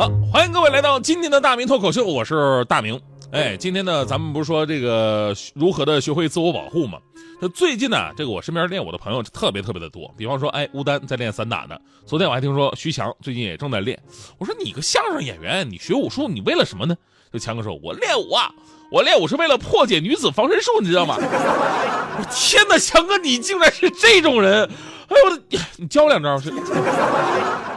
好，欢迎各位来到今天的大明脱口秀，我是大明。哎，今天呢，咱们不是说这个如何的学会自我保护吗？那最近呢，这个我身边练武的朋友特别特别的多。比方说，哎，吴丹在练散打呢。昨天我还听说徐强最近也正在练。我说你个相声演员，你学武术你为了什么呢？就强哥说，我练武啊，我练武是为了破解女子防身术，你知道吗？我天哪，强哥你竟然是这种人！哎呦我的，你教我两招是？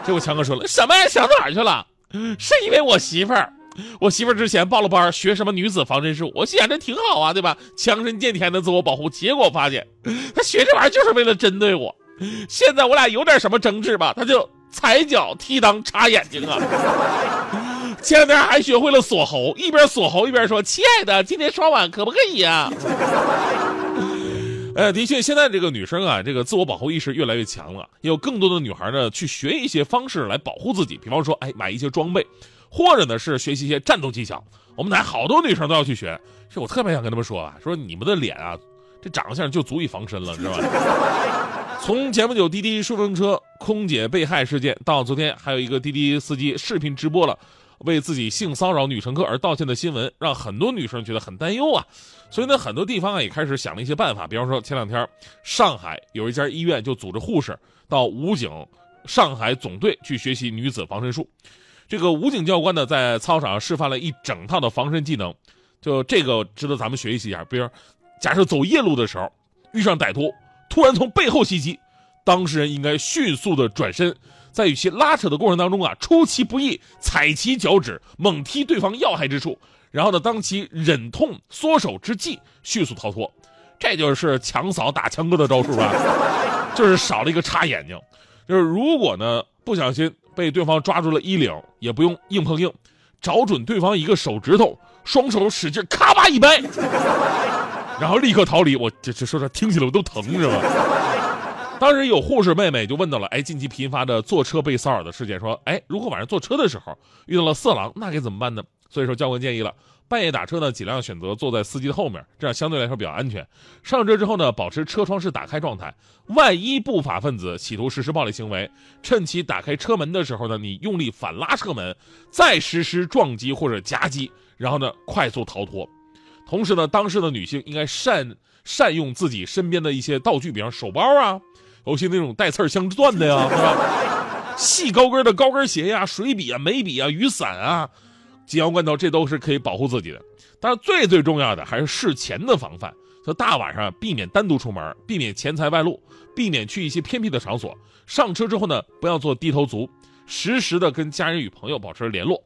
结果强哥说了，什么呀？想哪儿去了？是因为我媳妇儿，我媳妇儿之前报了班学什么女子防身术，我心想这挺好啊，对吧？强身健体还能自我保护。结果发现，她学这玩意儿就是为了针对我。现在我俩有点什么争执吧，她就踩脚踢裆插眼睛啊。前两天还学会了锁喉，一边锁喉一边说：“亲爱的，今天刷碗可不可以啊？”哎，的确，现在这个女生啊，这个自我保护意识越来越强了，也有更多的女孩呢去学一些方式来保护自己，比方说，哎，买一些装备，或者呢是学习一些战斗技巧。我们台好多女生都要去学，这我特别想跟他们说啊，说你们的脸啊，这长相就足以防身了，知道吧？从前不久滴滴顺风车空姐被害事件，到昨天还有一个滴滴司机视频直播了。为自己性骚扰女乘客而道歉的新闻，让很多女生觉得很担忧啊。所以呢，很多地方啊也开始想了一些办法。比方说，前两天上海有一家医院就组织护士到武警上海总队去学习女子防身术。这个武警教官呢，在操场上示范了一整套的防身技能，就这个值得咱们学习一下。比如，假设走夜路的时候遇上歹徒，突然从背后袭击，当事人应该迅速的转身。在与其拉扯的过程当中啊，出其不意踩其脚趾，猛踢对方要害之处，然后呢，当其忍痛缩手之际，迅速逃脱。这就是强嫂打强哥的招数吧？就是少了一个插眼睛。就是如果呢不小心被对方抓住了衣领，也不用硬碰硬，找准对方一个手指头，双手使劲咔吧一掰，然后立刻逃离。我这这说这听起来我都疼，是吧？当时有护士妹妹就问到了，哎，近期频发的坐车被骚扰的事件，说，哎，如果晚上坐车的时候遇到了色狼，那该怎么办呢？所以说教官建议了，半夜打车呢，尽量选择坐在司机的后面，这样相对来说比较安全。上车之后呢，保持车窗是打开状态，万一不法分子企图实施暴力行为，趁其打开车门的时候呢，你用力反拉车门，再实施撞击或者夹击，然后呢快速逃脱。同时呢，当时的女性应该善善用自己身边的一些道具，比方手包啊。尤其那种带刺儿镶钻的呀，是吧？细高跟的高跟鞋呀，水笔啊，眉笔啊，雨伞啊，紧要关头，这都是可以保护自己的。但是最最重要的还是事前的防范。就大晚上避免单独出门，避免钱财外露，避免去一些偏僻的场所。上车之后呢，不要做低头族，时时的跟家人与朋友保持联络。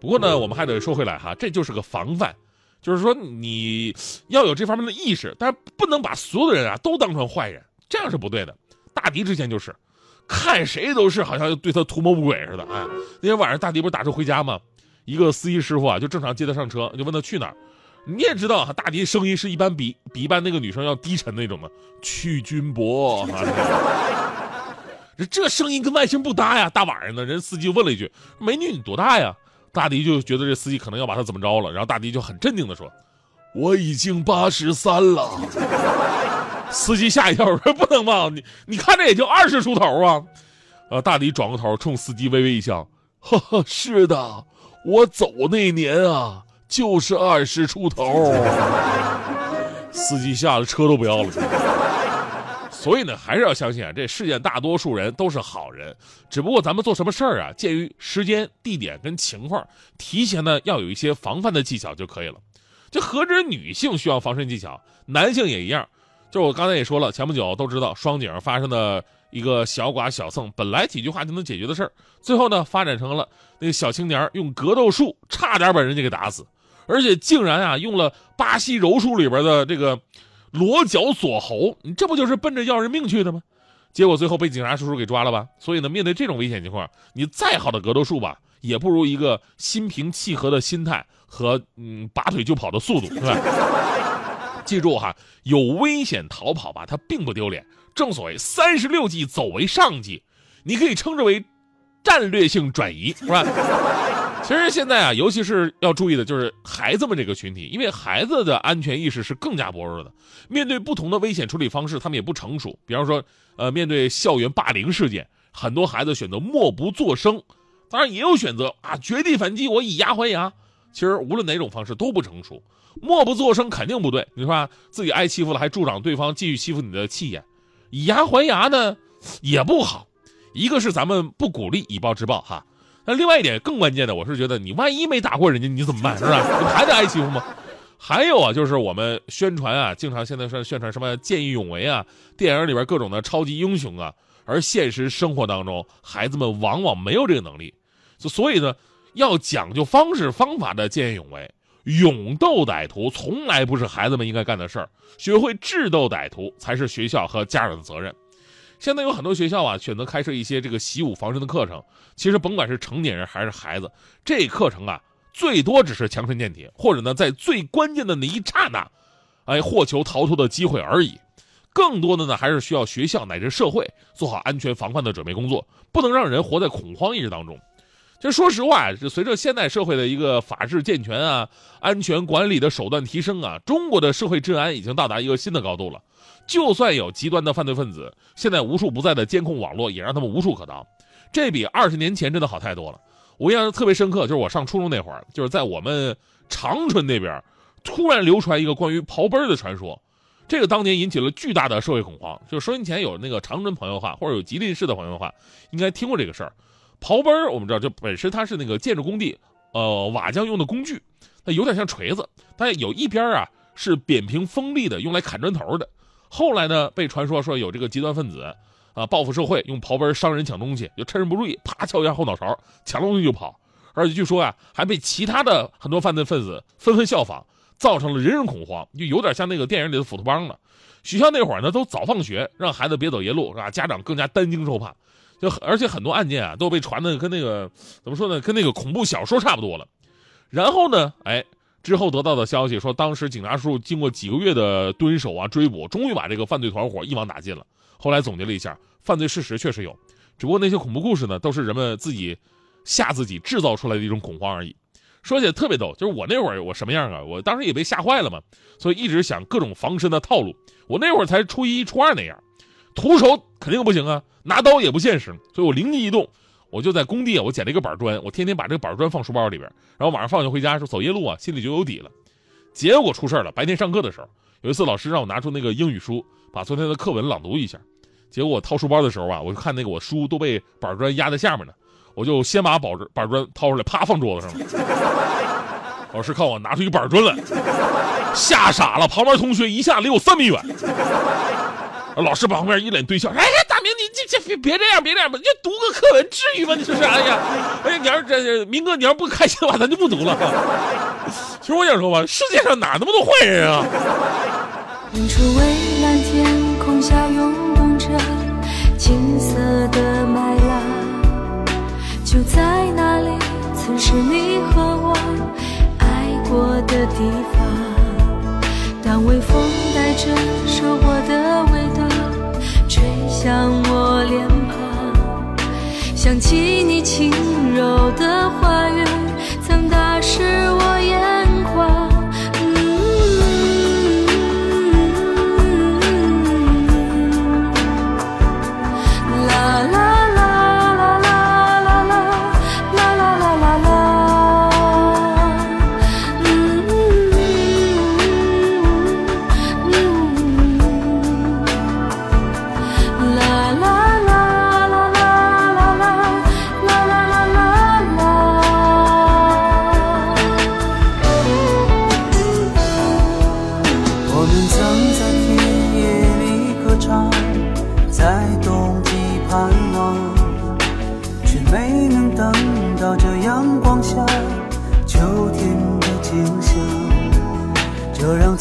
不过呢，我们还得说回来哈，这就是个防范，就是说你要有这方面的意识，但是不能把所有的人啊都当成坏人。这样是不对的。大迪之前就是，看谁都是好像对他图谋不轨似的。哎，那天晚上大迪不是打车回家吗？一个司机师傅啊，就正常接他上车，就问他去哪儿。你也知道哈，大迪声音是一般比比一般那个女生要低沉那种的，去军博。这 这声音跟外形不搭呀！大晚上的，人司机问了一句：“美女，你多大呀？”大迪就觉得这司机可能要把他怎么着了，然后大迪就很镇定的说：“我已经八十三了。”司机吓一跳，说：“不能吧？你你看着也就二十出头啊！”呃，大迪转过头冲司机微微一笑：“呵呵，是的，我走那年啊，就是二十出头。”司机吓得车都不要了。所以呢，还是要相信啊，这世界大多数人都是好人，只不过咱们做什么事儿啊，鉴于时间、地点跟情况，提前呢要有一些防范的技巧就可以了。这何止女性需要防身技巧，男性也一样。就是我刚才也说了，前不久都知道双井发生的一个小剐小蹭，本来几句话就能解决的事儿，最后呢发展成了那个小青年用格斗术差点把人家给打死，而且竟然啊用了巴西柔术里边的这个裸脚锁喉，你这不就是奔着要人命去的吗？结果最后被警察叔叔给抓了吧。所以呢，面对这种危险情况，你再好的格斗术吧，也不如一个心平气和的心态和嗯拔腿就跑的速度，是吧？记住哈，有危险逃跑吧，它并不丢脸。正所谓三十六计走为上计，你可以称之为战略性转移，是吧？其实现在啊，尤其是要注意的就是孩子们这个群体，因为孩子的安全意识是更加薄弱的。面对不同的危险处理方式，他们也不成熟。比方说，呃，面对校园霸凌事件，很多孩子选择默不作声，当然也有选择啊绝地反击，我以牙还牙。其实无论哪种方式都不成熟，默不作声肯定不对，你说吧？自己挨欺负了还助长对方继续欺负你的气焰。以牙还牙呢，也不好。一个是咱们不鼓励以暴制暴哈，那另外一点更关键的，我是觉得你万一没打过人家，你怎么办？是吧？你还得挨欺负吗？还有啊，就是我们宣传啊，经常现在说宣传什么见义勇为啊，电影里边各种的超级英雄啊，而现实生活当中，孩子们往往没有这个能力，就所以呢，要讲究方式方法的见义勇为。勇斗歹徒从来不是孩子们应该干的事儿，学会智斗歹徒才是学校和家长的责任。现在有很多学校啊，选择开设一些这个习武防身的课程。其实甭管是成年人还是孩子，这课程啊，最多只是强身健体，或者呢，在最关键的那一刹那，哎，获求逃脱的机会而已。更多的呢，还是需要学校乃至社会做好安全防范的准备工作，不能让人活在恐慌意识当中。这说实话，这随着现代社会的一个法治健全啊，安全管理的手段提升啊，中国的社会治安已经到达一个新的高度了。就算有极端的犯罪分子，现在无处不在的监控网络也让他们无处可逃，这比二十年前真的好太多了。我印象特别深刻，就是我上初中那会儿，就是在我们长春那边，突然流传一个关于刨奔的传说，这个当年引起了巨大的社会恐慌。就收音前有那个长春朋友的话，或者有吉林市的朋友的话，应该听过这个事儿。刨奔儿，我们知道，就本身它是那个建筑工地，呃，瓦匠用的工具，它有点像锤子，但有一边啊是扁平锋利的，用来砍砖头的。后来呢，被传说说有这个极端分子啊报复社会，用刨奔伤人抢东西，就趁人不注意，啪敲一下后脑勺，抢东西就跑。而且据说啊，还被其他的很多犯罪分子纷纷效仿，造成了人人恐慌，就有点像那个电影里的斧头帮了。学校那会儿呢，都早放学，让孩子别走夜路，是吧？家长更加担惊受怕。就而且很多案件啊都被传的跟那个怎么说呢，跟那个恐怖小说差不多了。然后呢，哎，之后得到的消息说，当时警察叔叔经过几个月的蹲守啊追捕，终于把这个犯罪团伙一网打尽了。后来总结了一下，犯罪事实确实有，只不过那些恐怖故事呢，都是人们自己吓自己制造出来的一种恐慌而已。说起来特别逗，就是我那会儿我什么样啊？我当时也被吓坏了嘛，所以一直想各种防身的套路。我那会儿才初一初二那样。徒手肯定不行啊，拿刀也不现实，所以我灵机一动，我就在工地啊，我捡了一个板砖，我天天把这个板砖放书包里边，然后晚上放学回家时候走夜路啊，心里就有底了。结果出事了，白天上课的时候，有一次老师让我拿出那个英语书，把昨天的课文朗读一下，结果我掏书包的时候啊，我就看那个我书都被板砖压在下面呢，我就先把板板 砖掏出来，啪放桌子上了。老师看我拿出一板砖来，吓傻了，旁边同学一下离我三米远。老师旁边一脸堆笑，哎呀，大明，你这这别别这样，别这样吧，你读个课文至于吗？你说是？哎呀，哎呀，你要是这明哥，你要不开心的话，咱就不读了。其实我想说吧，世界上哪那么多坏人啊？远处蔚蓝天空下涌动着金色的麦浪，就在那里，曾是你和我爱过的地方。当微风带着收获的味道向我脸庞，想起你轻柔的话语，曾打湿我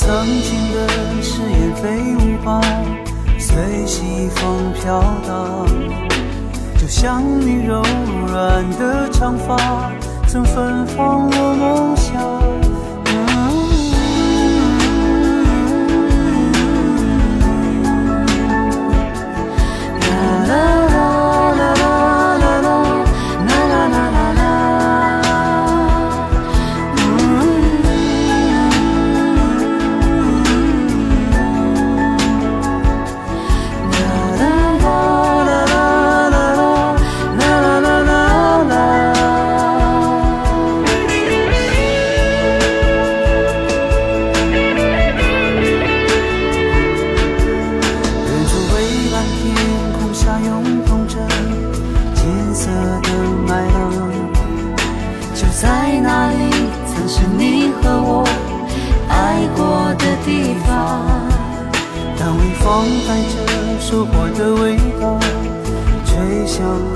曾经的誓言飞舞吧随西风飘荡就像你柔软的长发曾芬芳我梦乡想。